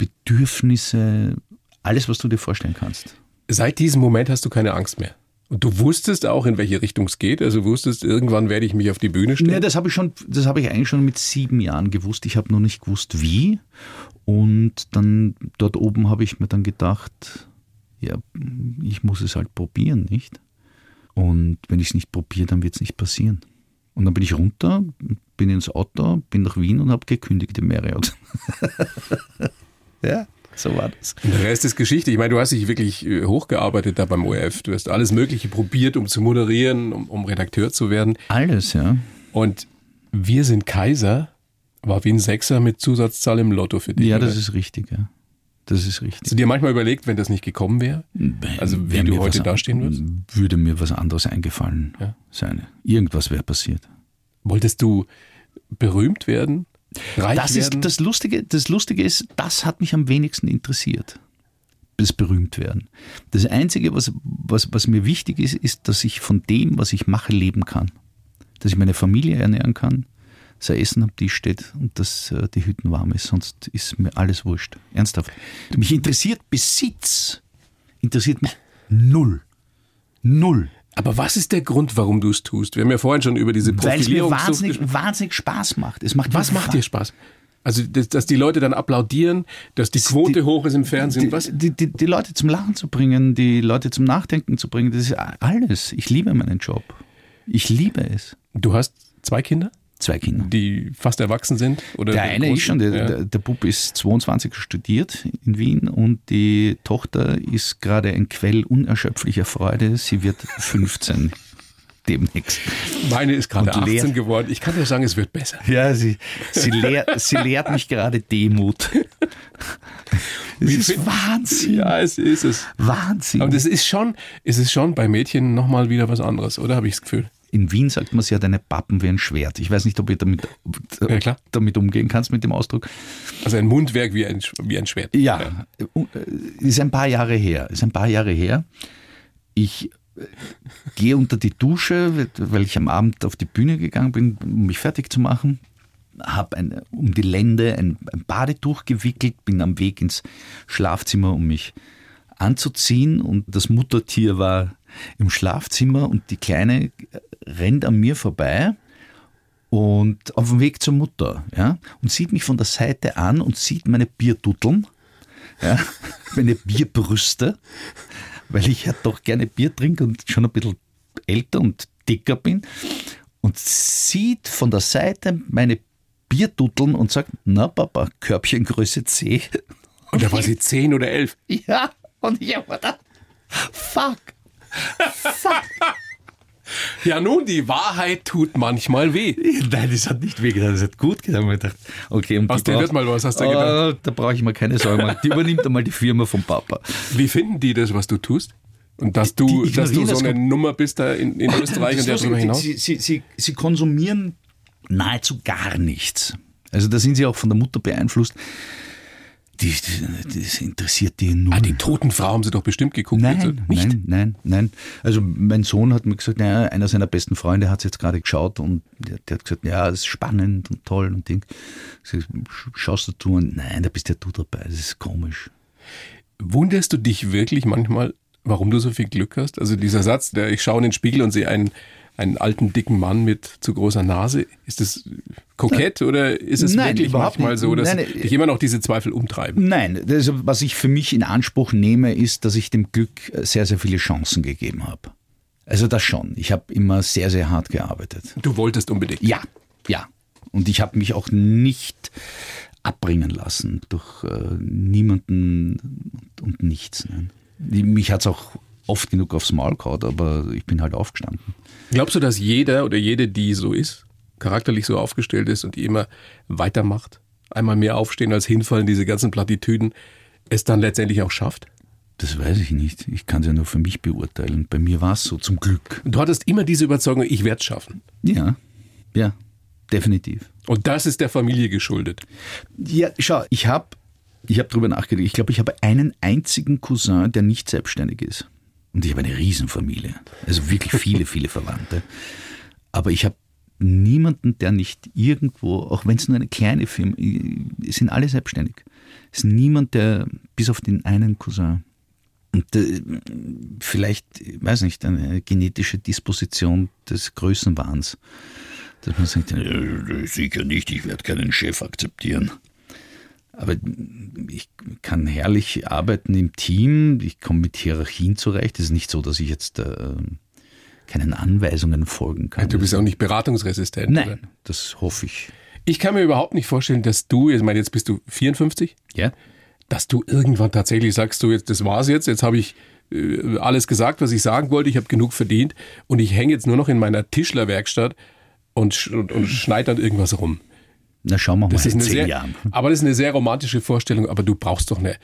Bedürfnisse, alles, was du dir vorstellen kannst. Seit diesem Moment hast du keine Angst mehr. Und du wusstest auch, in welche Richtung es geht. Also wusstest, irgendwann werde ich mich auf die Bühne stellen. Ja, das habe ich schon, das habe ich eigentlich schon mit sieben Jahren gewusst. Ich habe noch nicht gewusst, wie. Und dann dort oben habe ich mir dann gedacht, ja, ich muss es halt probieren, nicht? Und wenn ich es nicht probiere, dann wird es nicht passieren. Und dann bin ich runter, bin ins Auto, bin nach Wien und habe gekündigt im Marriott. Ja, so war das. Und der Rest ist Geschichte. Ich meine, du hast dich wirklich äh, hochgearbeitet da beim ORF. Du hast alles Mögliche probiert, um zu moderieren, um, um Redakteur zu werden. Alles, ja. Und wir sind Kaiser war wie ein Sechser mit Zusatzzahl im Lotto für dich. Ja, das oder? ist richtig, ja. Das ist richtig. Hast du dir manchmal überlegt, wenn das nicht gekommen wäre? Also wie du heute dastehen würdest? Würde mir was anderes eingefallen ja. sein. Irgendwas wäre passiert. Wolltest du berühmt werden? Reich das werden? ist das Lustige. Das Lustige ist, das hat mich am wenigsten interessiert. Das berühmt werden. Das Einzige, was, was, was mir wichtig ist, ist, dass ich von dem, was ich mache, leben kann. Dass ich meine Familie ernähren kann, dass ein Essen am Tisch steht und dass äh, die Hütten warm ist. Sonst ist mir alles wurscht. Ernsthaft. Mich interessiert Besitz. Interessiert mich null. Null. Aber was ist der Grund, warum du es tust? Wir haben ja vorhin schon über diese Profilierung... Weil es mir wahnsinnig, wahnsinnig Spaß macht. Es macht was macht dir Spaß? Also, dass, dass, die Leute dann applaudieren, dass die Quote die, hoch ist im Fernsehen, die, was? Die, die, die, Leute zum Lachen zu bringen, die Leute zum Nachdenken zu bringen, das ist alles. Ich liebe meinen Job. Ich liebe es. Du hast zwei Kinder? Zwei Kinder. Die fast erwachsen sind? Oder der eine ist schon, der, ja. der, Bub ist 22, studiert in Wien und die Tochter ist gerade ein Quell unerschöpflicher Freude. Sie wird 15 demnächst. Meine ist gerade 18 lehrt, geworden. Ich kann dir sagen, es wird besser. Ja, sie, sie, lehrt, sie lehrt mich gerade Demut. Es ist Wahnsinn. Ja, es ist es. Wahnsinn. Aber es ist schon, es ist schon bei Mädchen nochmal wieder was anderes, oder habe ich das Gefühl? In Wien sagt man, sie hat eine Pappen wie ein Schwert. Ich weiß nicht, ob ihr damit, ja, damit umgehen kannst mit dem Ausdruck. Also ein Mundwerk wie ein, wie ein Schwert. Ja, ja, ist ein paar Jahre her. Ist ein paar Jahre her. Ich äh, gehe unter die Dusche, weil ich am Abend auf die Bühne gegangen bin, um mich fertig zu machen. Habe um die Lände ein, ein Badetuch gewickelt, bin am Weg ins Schlafzimmer, um mich anzuziehen. Und das Muttertier war im Schlafzimmer und die Kleine rennt an mir vorbei und auf dem Weg zur Mutter, ja, und sieht mich von der Seite an und sieht meine Biertutteln, ja, meine Bierbrüste, weil ich ja doch gerne Bier trinke und schon ein bisschen älter und dicker bin und sieht von der Seite meine Biertutteln und sagt, na Papa, Körbchengröße C. Und da war sie zehn oder elf. Ja, und ich habe gedacht, fuck, fuck. Ja, nun, die Wahrheit tut manchmal weh. Nein, das hat nicht weh getan, das hat gut getan. Ich dachte, okay, um Aus dir wird mal was, hast du oh, gedacht? Da brauche ich mir keine Sorgen machen. Die übernimmt einmal die Firma vom Papa. Wie finden die das, was du tust? Und dass du, dass du so eine Nummer bist da in, in Österreich und darüber hinaus? Sie, sie, sie, sie konsumieren nahezu gar nichts. Also da sind sie auch von der Mutter beeinflusst. Die, die, das interessiert die nur. Ah, die toten Frau haben sie doch bestimmt geguckt. Nein, also nicht? nein, nein, nein. Also mein Sohn hat mir gesagt, naja, einer seiner besten Freunde hat es jetzt gerade geschaut und der, der, hat gesagt, ja, es ist spannend und toll und Ding. Schaust du zu und nein, da bist ja du dabei, das ist komisch. Wunderst du dich wirklich manchmal, warum du so viel Glück hast? Also dieser Satz, der ich schaue in den Spiegel und sehe einen einen alten, dicken Mann mit zu großer Nase. Ist das kokett oder ist es nein, wirklich manchmal so, dass nein, dich immer noch diese Zweifel umtreiben? Nein, das, was ich für mich in Anspruch nehme, ist, dass ich dem Glück sehr, sehr viele Chancen gegeben habe. Also das schon. Ich habe immer sehr, sehr hart gearbeitet. Du wolltest unbedingt. Ja, ja. Und ich habe mich auch nicht abbringen lassen durch äh, niemanden und, und nichts. Ne? Mich hat es auch oft genug aufs Maul gehauen, aber ich bin halt aufgestanden. Glaubst du, dass jeder oder jede, die so ist, charakterlich so aufgestellt ist und die immer weitermacht, einmal mehr aufstehen als hinfallen, diese ganzen Plattitüden, es dann letztendlich auch schafft? Das weiß ich nicht. Ich kann es ja nur für mich beurteilen. Bei mir war es so, zum Glück. Du hattest immer diese Überzeugung, ich werde es schaffen. Ja, ja, definitiv. Und das ist der Familie geschuldet. Ja, schau, ich habe ich hab drüber nachgedacht. Ich glaube, ich habe einen einzigen Cousin, der nicht selbstständig ist. Und ich habe eine Riesenfamilie. Also wirklich viele, viele Verwandte. Aber ich habe niemanden, der nicht irgendwo, auch wenn es nur eine kleine Firma ist, sind alle selbstständig. Es ist niemand, der, bis auf den einen Cousin, und äh, vielleicht, weiß nicht, eine genetische Disposition des Größenwahns, dass man sagt, äh, sicher nicht, ich werde keinen Chef akzeptieren. Aber ich kann herrlich arbeiten im Team, ich komme mit Hierarchien zurecht. Es ist nicht so, dass ich jetzt äh, keinen Anweisungen folgen kann. Du bist auch nicht beratungsresistent. Nein, oder? das hoffe ich. Ich kann mir überhaupt nicht vorstellen, dass du, ich meine, jetzt bist du 54? Ja. Dass du irgendwann tatsächlich sagst, du jetzt, das war's jetzt, jetzt habe ich äh, alles gesagt, was ich sagen wollte, ich habe genug verdient und ich hänge jetzt nur noch in meiner Tischlerwerkstatt und, und, und schneide dann irgendwas rum. Na, schauen wir mal Das ist in zehn sehr, Jahren. aber das ist eine sehr romantische Vorstellung, aber du brauchst doch eine,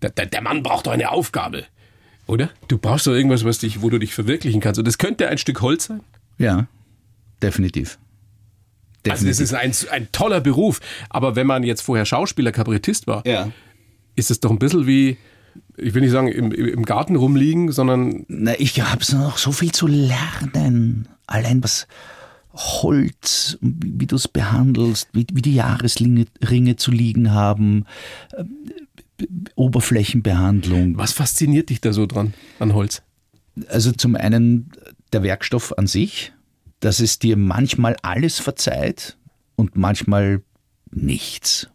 der, der, Mann braucht doch eine Aufgabe, oder? Du brauchst doch irgendwas, was dich, wo du dich verwirklichen kannst. Und das könnte ein Stück Holz sein. Ja, definitiv. Also das ist ein, ein toller Beruf. Aber wenn man jetzt vorher Schauspieler, Kabarettist war, ja. ist es doch ein bisschen wie, ich will nicht sagen im, im Garten rumliegen, sondern Na, ich habe noch so viel zu lernen. Allein was Holz, wie du es behandelst, wie, wie die Jahresringe Ringe zu liegen haben, äh, Oberflächenbehandlung. was fasziniert dich da so dran an Holz? Also zum einen der Werkstoff an sich, dass es dir manchmal alles verzeiht und manchmal nichts.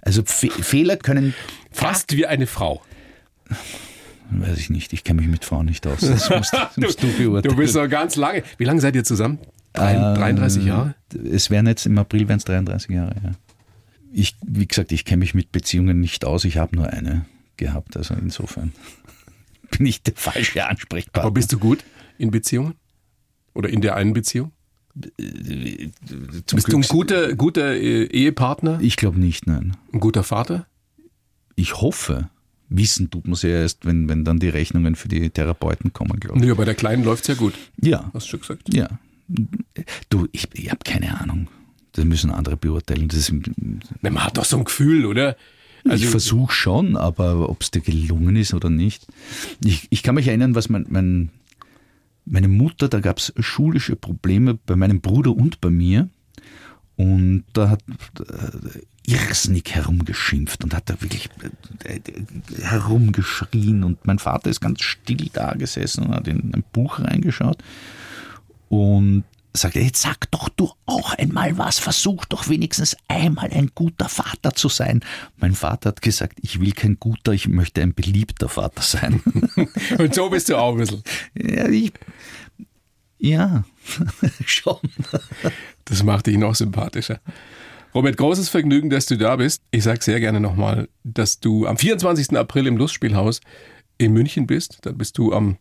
Also Fe Fehler können Fast wie eine Frau. Weiß ich nicht, ich kenne mich mit Frauen nicht aus. Das musst, das musst du beurteilen. Du bist noch ganz lange. Wie lange seid ihr zusammen? Drei, 33 Jahre? Es wären jetzt im April wären es 33 Jahre, ja. Ich, wie gesagt, ich kenne mich mit Beziehungen nicht aus. Ich habe nur eine gehabt. Also insofern bin ich der falsche Ansprechpartner. Aber bist du gut in Beziehungen? Oder in der einen Beziehung? Zum Bist du ein guter, guter äh, Ehepartner? Ich glaube nicht, nein. Ein guter Vater? Ich hoffe. Wissen tut man es ja erst, wenn, wenn dann die Rechnungen für die Therapeuten kommen, glaube ich. Ja, bei der Kleinen läuft's ja gut. Ja, Hast du schon gesagt? ja. Du, ich, ich habe keine Ahnung. Das müssen andere beurteilen. Das man hat doch so ein Gefühl, oder? Also ich versuche schon, aber ob es dir gelungen ist oder nicht. Ich, ich kann mich erinnern, was mein, mein, meine Mutter, da gab es schulische Probleme bei meinem Bruder und bei mir. Und da hat äh, irrsinnig herumgeschimpft und hat da wirklich äh, äh, herumgeschrien. Und mein Vater ist ganz still da gesessen und hat in ein Buch reingeschaut und sagte, jetzt sag doch du auch einmal was, versuch doch wenigstens einmal ein guter Vater zu sein. Mein Vater hat gesagt, ich will kein guter, ich möchte ein beliebter Vater sein. Und so bist du auch ein bisschen. ja, ich, ja, schon. Das macht dich noch sympathischer. Robert, großes Vergnügen, dass du da bist. Ich sage sehr gerne nochmal, dass du am 24. April im Lustspielhaus in München bist. Da bist du am,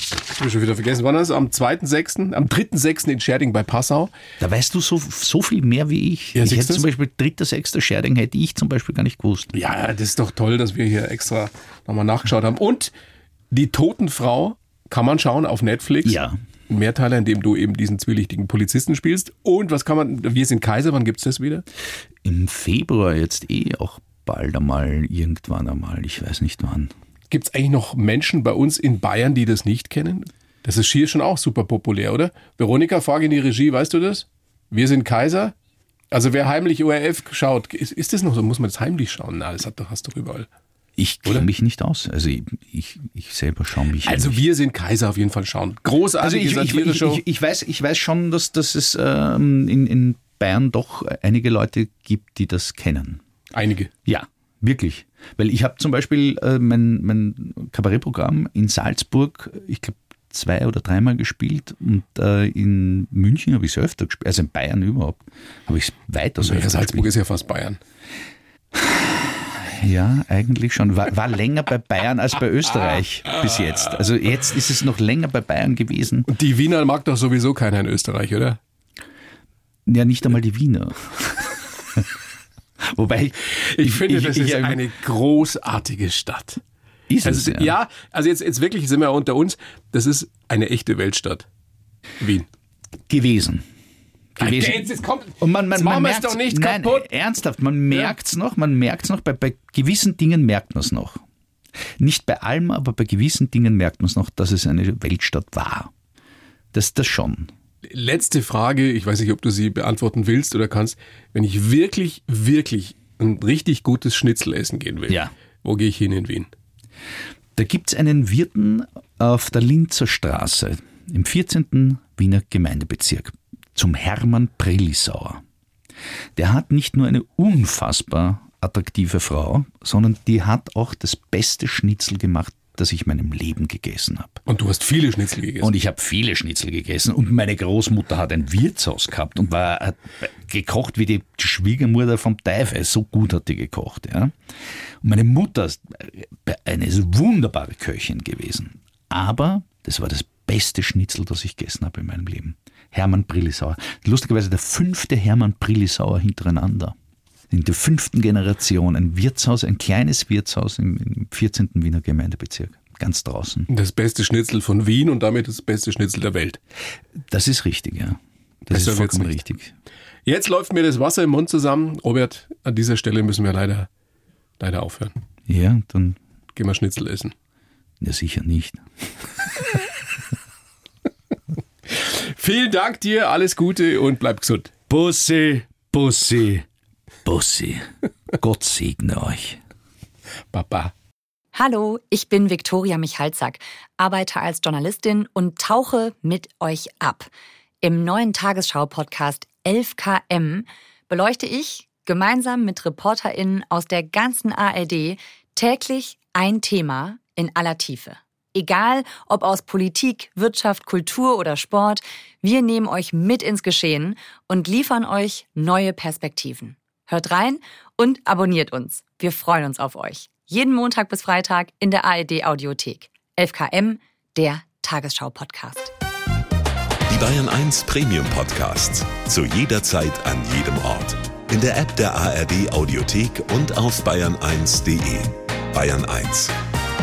ich habe schon wieder vergessen, wann es? Am 2.6., am 3.6. in Scherding bei Passau. Da weißt du so, so viel mehr wie ich. Ja, ich hätte zum Beispiel dritter, sechster Scherding hätte ich zum Beispiel gar nicht gewusst. Ja, das ist doch toll, dass wir hier extra nochmal nachgeschaut haben. Und die Totenfrau kann man schauen auf Netflix. Ja. Ein Mehrteiler, in dem du eben diesen zwielichtigen Polizisten spielst. Und was kann man, wir sind Kaiser, wann gibt's das wieder? Im Februar jetzt eh auch bald einmal, irgendwann einmal, ich weiß nicht wann. Gibt es eigentlich noch Menschen bei uns in Bayern, die das nicht kennen? Das ist hier schon auch super populär, oder? Veronika, frage in die Regie, weißt du das? Wir sind Kaiser. Also wer heimlich ORF schaut, ist, ist das noch so? Muss man das heimlich schauen? Na, das hat doch, hast du überall. Ich kenne mich nicht aus. Also ich, ich, ich selber schaue mich Also nicht. wir sind Kaiser auf jeden Fall schauen. Also Großartige ich, ich, ich, ich, weiß, ich weiß schon, dass, dass es ähm, in, in Bayern doch einige Leute gibt, die das kennen. Einige. Ja, wirklich. Weil ich habe zum Beispiel äh, mein, mein Kabarettprogramm in Salzburg, ich glaube, zwei oder dreimal gespielt und äh, in München habe ich es öfter gespielt, also in Bayern überhaupt, habe ich es weitaus Ja, öfter Salzburg gespielt. ist ja fast Bayern. Ja, eigentlich schon. War, war länger bei Bayern als bei Österreich bis jetzt. Also jetzt ist es noch länger bei Bayern gewesen. Und die Wiener mag doch sowieso keiner in Österreich, oder? Ja, nicht einmal die Wiener. Wobei Ich, finde, das ist ich- eine großartige Stadt. Ist Also, es, ja. also jetzt, jetzt wirklich sind wir unter uns. Das ist eine echte Weltstadt. Wien. gewesen. gewesen. Jetzt, jetzt kommt, Und man, man, man merkt's- doch nicht nein, kaputt. Ernsthaft, man merkt's noch, man merkt's noch, bei, bei gewissen Dingen merkt man es noch. Nicht bei allem, aber bei gewissen Dingen merkt man es noch, dass es eine Weltstadt war. Das, das schon. Letzte Frage, ich weiß nicht, ob du sie beantworten willst oder kannst. Wenn ich wirklich, wirklich ein richtig gutes Schnitzel essen gehen will, Ja. wo gehe ich hin in Wien? Da gibt's einen Wirten auf der Linzer Straße im 14. Wiener Gemeindebezirk zum Hermann Prelisauer. Der hat nicht nur eine unfassbar attraktive Frau, sondern die hat auch das beste Schnitzel gemacht, das ich in meinem Leben gegessen habe. Und du hast viele Schnitzel gegessen. Und ich habe viele Schnitzel gegessen und meine Großmutter hat ein Wirtshaus gehabt und war hat gekocht wie die Schwiegermutter vom Teufel. So gut hat die gekocht. Ja. Und meine Mutter ist eine wunderbare Köchin gewesen. Aber das war das beste Schnitzel, das ich gegessen habe in meinem Leben. Hermann Brillisauer. Lustigerweise der fünfte Hermann Brillisauer hintereinander. In der fünften Generation. Ein Wirtshaus, ein kleines Wirtshaus im, im 14. Wiener Gemeindebezirk. Ganz draußen. das beste Schnitzel von Wien und damit das beste Schnitzel der Welt. Das ist richtig, ja. Das Besser ist vollkommen nicht. richtig. Jetzt läuft mir das Wasser im Mund zusammen. Robert, an dieser Stelle müssen wir leider, leider aufhören. Ja, dann, Gehen wir Schnitzel essen. ja sicher nicht. Vielen Dank dir, alles Gute und bleib gesund. Bussi, Bussi, Bussi. Gott segne euch. Baba. Hallo, ich bin Viktoria Michalzack, arbeite als Journalistin und tauche mit euch ab. Im neuen Tagesschau-Podcast 11KM beleuchte ich gemeinsam mit ReporterInnen aus der ganzen ARD täglich ein Thema in aller Tiefe. Egal ob aus Politik, Wirtschaft, Kultur oder Sport, wir nehmen euch mit ins Geschehen und liefern euch neue Perspektiven. Hört rein und abonniert uns. Wir freuen uns auf euch. Jeden Montag bis Freitag in der ARD Audiothek. 11KM, der Tagesschau-Podcast. Die Bayern 1 Premium Podcasts. Zu jeder Zeit, an jedem Ort. In der App der ARD Audiothek und auf bayern1.de. Bayern 1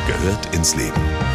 gehört ins Leben.